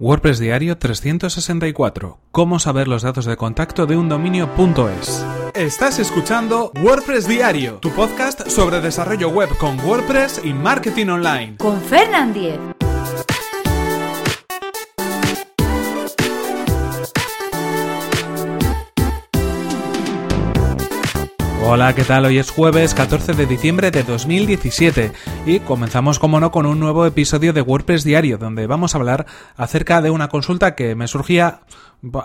WordPress Diario 364. Cómo saber los datos de contacto de un dominio.es. Estás escuchando WordPress Diario, tu podcast sobre desarrollo web con WordPress y marketing online. Con Fernand Diez. Hola, ¿qué tal? Hoy es jueves 14 de diciembre de 2017 y comenzamos, como no, con un nuevo episodio de WordPress Diario, donde vamos a hablar acerca de una consulta que me surgía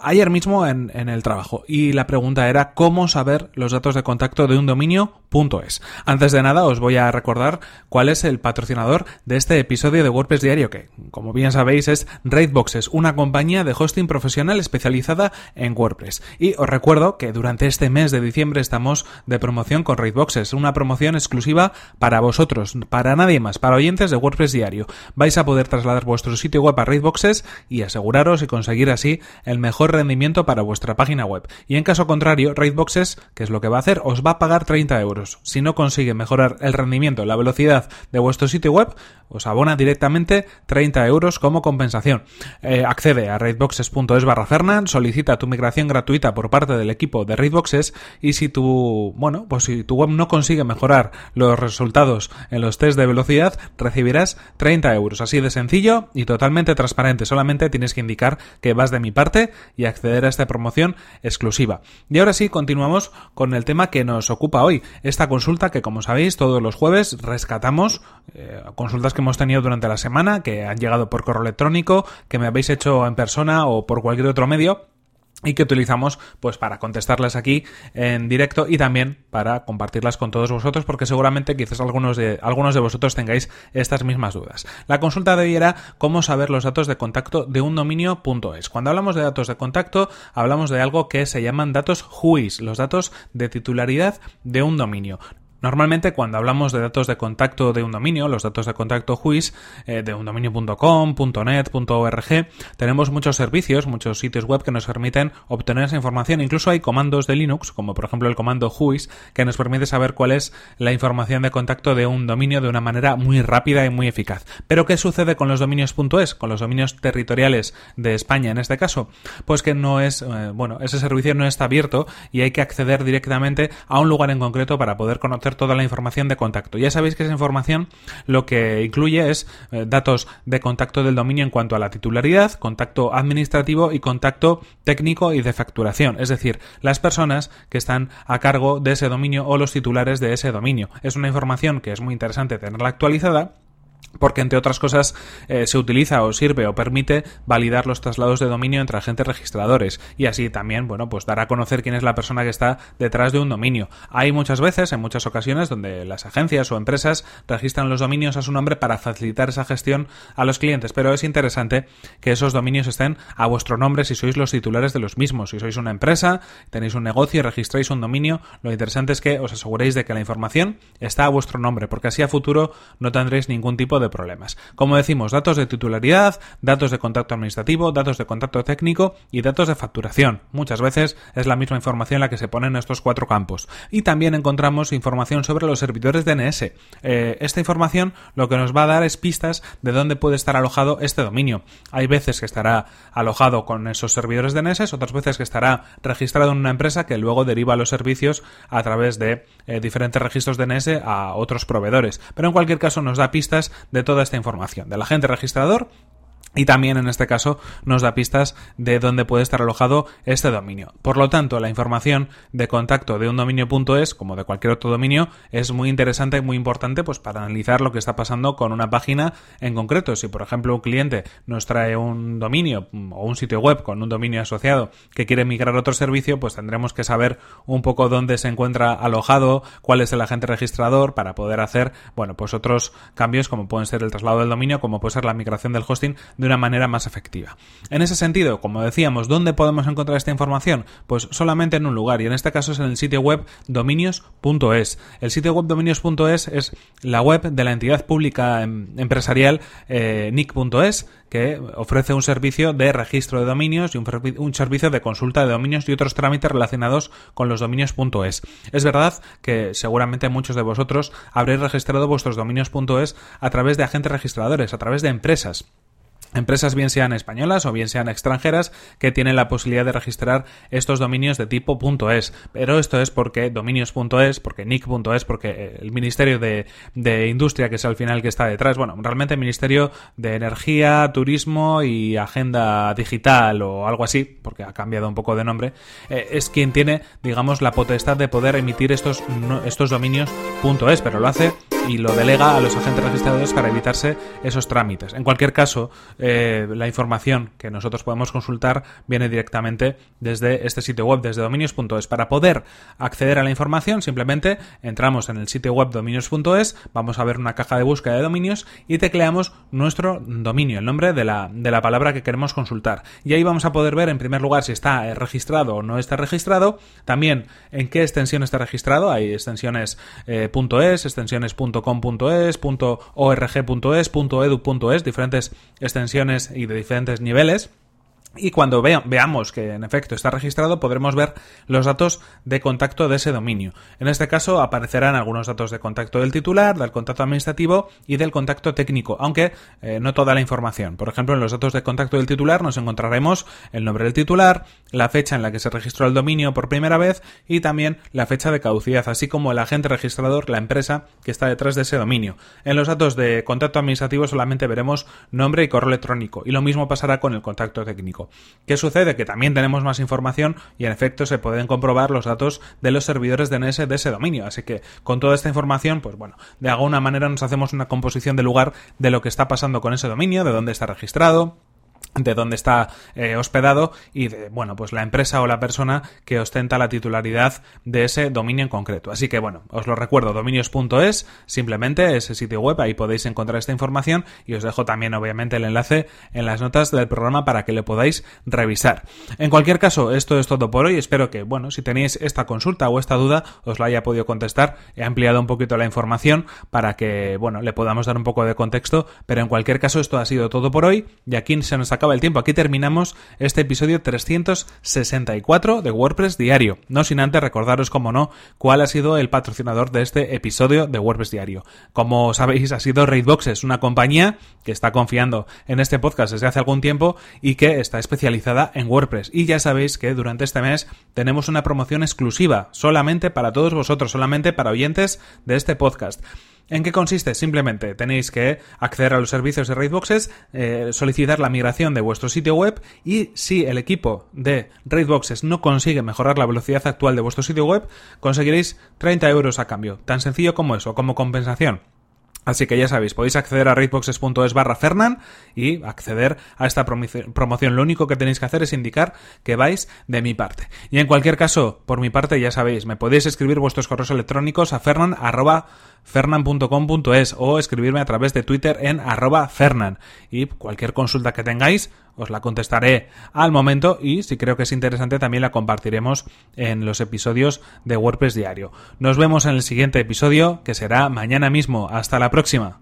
ayer mismo en, el trabajo y la pregunta era cómo saber los datos de contacto de un dominio .es. Antes de nada os voy a recordar cuál es el patrocinador de este episodio de WordPress Diario que como bien sabéis es Raidboxes, una compañía de hosting profesional especializada en WordPress. Y os recuerdo que durante este mes de diciembre estamos promoción con Raidboxes, una promoción exclusiva para vosotros, para nadie más, para oyentes de WordPress Diario. Vais a poder trasladar vuestro sitio web a Raidboxes y aseguraros y conseguir así el mejor rendimiento para vuestra página web. Y en caso contrario, Raidboxes, que es lo que va a hacer, os va a pagar 30 euros. Si no consigue mejorar el rendimiento, la velocidad de vuestro sitio web, os abona directamente 30 euros como compensación. Eh, accede a raidboxes.es barra Fernan, solicita tu migración gratuita por parte del equipo de Raidboxes y si tu, bueno, pues si tu web no consigue mejorar los resultados en los test de velocidad, recibirás 30 euros. Así de sencillo y totalmente transparente. Solamente tienes que indicar que vas de mi parte y acceder a esta promoción exclusiva. Y ahora sí, continuamos con el tema que nos ocupa hoy. Esta consulta que, como sabéis, todos los jueves rescatamos eh, consultas que hemos tenido durante la semana, que han llegado por correo electrónico, que me habéis hecho en persona o por cualquier otro medio y que utilizamos pues para contestarlas aquí en directo y también para compartirlas con todos vosotros porque seguramente quizás algunos de algunos de vosotros tengáis estas mismas dudas. La consulta de hoy era cómo saber los datos de contacto de un dominio.es. Cuando hablamos de datos de contacto, hablamos de algo que se llaman datos WHOIS, los datos de titularidad de un dominio. Normalmente cuando hablamos de datos de contacto de un dominio, los datos de contacto WHOIS eh, de un dominio.com, .net, .org, tenemos muchos servicios, muchos sitios web que nos permiten obtener esa información. Incluso hay comandos de Linux, como por ejemplo el comando WHOIS, que nos permite saber cuál es la información de contacto de un dominio de una manera muy rápida y muy eficaz. Pero ¿qué sucede con los dominios.es, con los dominios territoriales de España en este caso? Pues que no es, eh, bueno, ese servicio no está abierto y hay que acceder directamente a un lugar en concreto para poder conocer toda la información de contacto. Ya sabéis que esa información lo que incluye es eh, datos de contacto del dominio en cuanto a la titularidad, contacto administrativo y contacto técnico y de facturación, es decir, las personas que están a cargo de ese dominio o los titulares de ese dominio. Es una información que es muy interesante tenerla actualizada porque entre otras cosas eh, se utiliza o sirve o permite validar los traslados de dominio entre agentes registradores y así también, bueno, pues dar a conocer quién es la persona que está detrás de un dominio. Hay muchas veces, en muchas ocasiones, donde las agencias o empresas registran los dominios a su nombre para facilitar esa gestión a los clientes, pero es interesante que esos dominios estén a vuestro nombre si sois los titulares de los mismos. Si sois una empresa, tenéis un negocio y registráis un dominio, lo interesante es que os aseguréis de que la información está a vuestro nombre, porque así a futuro no tendréis ningún tipo de problemas. Como decimos, datos de titularidad, datos de contacto administrativo, datos de contacto técnico y datos de facturación. Muchas veces es la misma información la que se pone en estos cuatro campos. Y también encontramos información sobre los servidores DNS. Eh, esta información lo que nos va a dar es pistas de dónde puede estar alojado este dominio. Hay veces que estará alojado con esos servidores DNS, otras veces que estará registrado en una empresa que luego deriva los servicios a través de eh, diferentes registros DNS a otros proveedores. Pero en cualquier caso nos da pistas de toda esta información, del agente registrador y también en este caso nos da pistas de dónde puede estar alojado este dominio. Por lo tanto, la información de contacto de un dominio.es, como de cualquier otro dominio, es muy interesante y muy importante pues para analizar lo que está pasando con una página en concreto. Si por ejemplo un cliente nos trae un dominio o un sitio web con un dominio asociado que quiere migrar a otro servicio, pues tendremos que saber un poco dónde se encuentra alojado, cuál es el agente registrador para poder hacer, bueno, pues otros cambios como pueden ser el traslado del dominio, como puede ser la migración del hosting de una manera más efectiva. En ese sentido, como decíamos, ¿dónde podemos encontrar esta información? Pues solamente en un lugar, y en este caso es en el sitio web dominios.es. El sitio web dominios.es es la web de la entidad pública em, empresarial eh, nick.es, que ofrece un servicio de registro de dominios y un, un, servicio de consulta de dominios y otros trámites relacionados con los dominios.es. Es verdad que seguramente muchos de vosotros habréis registrado vuestros dominios.es a través de agentes registradores, a través de empresas. Empresas bien sean españolas o bien sean extranjeras que tienen la posibilidad de registrar estos dominios de tipo .es. Pero esto es porque dominios.es, porque nick.es, porque el Ministerio de, de, Industria, que es al final que está detrás, bueno, realmente el Ministerio de Energía, Turismo y Agenda Digital o algo así, porque ha cambiado un poco de nombre, eh, es quien tiene, digamos, la potestad de poder emitir estos, estos dominios .es, pero lo hace y lo delega a los agentes registradores para evitarse esos trámites. En cualquier caso, eh, la información que nosotros podemos consultar viene directamente desde este sitio web, desde dominios.es. Para poder acceder a la información, simplemente entramos en el sitio web dominios.es, vamos a ver una caja de búsqueda de dominios y tecleamos nuestro dominio, el nombre de la, de la palabra que queremos consultar. Y ahí vamos a poder ver, en primer lugar, si está eh, registrado o no está registrado, también en qué extensión está registrado. Hay extensiones eh, .com.es, .org.es, .edu.es, diferentes extensiones y de diferentes niveles. Y cuando veamos que en efecto está registrado, podremos ver los datos de contacto de ese dominio. En este caso aparecerán algunos datos de contacto del titular, del contacto administrativo y del contacto técnico, aunque eh, no toda la información. Por ejemplo, en los datos de contacto del titular nos encontraremos el nombre del titular, la fecha en la que se registró el dominio por primera vez y también la fecha de caducidad, así como el agente registrador, la empresa que está detrás de ese dominio. En los datos de contacto administrativo solamente veremos nombre y correo electrónico, y lo mismo pasará con el contacto técnico. ¿Qué sucede? Que también tenemos más información y en efecto se pueden comprobar los datos de los servidores DNS de ese dominio. Así que con toda esta información, pues bueno, de alguna manera nos hacemos una composición de lugar de lo que está pasando con ese dominio, de dónde está registrado, de dónde está eh, hospedado y de, bueno, pues la empresa o la persona que ostenta la titularidad de ese dominio en concreto. Así que, bueno, os lo recuerdo, dominios.es, simplemente ese sitio web, ahí podéis encontrar esta información y os dejo también, obviamente, el enlace en las notas del programa para que le podáis revisar. En cualquier caso, esto es todo por hoy. Espero que, bueno, si tenéis esta consulta o esta duda, os la haya podido contestar. He ampliado un poquito la información para que, bueno, le podamos dar un poco de contexto, pero en cualquier caso, esto ha sido todo por hoy y aquí se nos acaba el tiempo. Aquí terminamos este episodio 364 de WordPress Diario. No sin antes recordaros, como no, cuál ha sido el patrocinador de este episodio de WordPress Diario. Como sabéis, ha sido Raidboxes, una compañía que está confiando en este podcast desde hace algún tiempo y que está especializada en WordPress. Y ya sabéis que durante este mes tenemos una promoción exclusiva solamente para todos vosotros, solamente para oyentes de este podcast. ¿En qué consiste? Simplemente tenéis que acceder a los servicios de Raidboxes, eh, solicitar la migración de vuestro sitio web y si el equipo de Raidboxes no consigue mejorar la velocidad actual de vuestro sitio web, conseguiréis 30 euros a cambio. Tan sencillo como eso, como compensación. Así que ya sabéis, podéis acceder a raidboxes.es barra Fernan y acceder a esta promoción. Lo único que tenéis que hacer es indicar que vais de mi parte. Y en cualquier caso, por mi parte, ya sabéis, me podéis escribir vuestros correos electrónicos a fernan fernan.com.es o escribirme a través de Twitter en arroba fernan. Y cualquier consulta que tengáis os la contestaré al momento y si creo que es interesante también la compartiremos en los episodios de WordPress Diario. Nos vemos en el siguiente episodio que será mañana mismo. Hasta la próxima.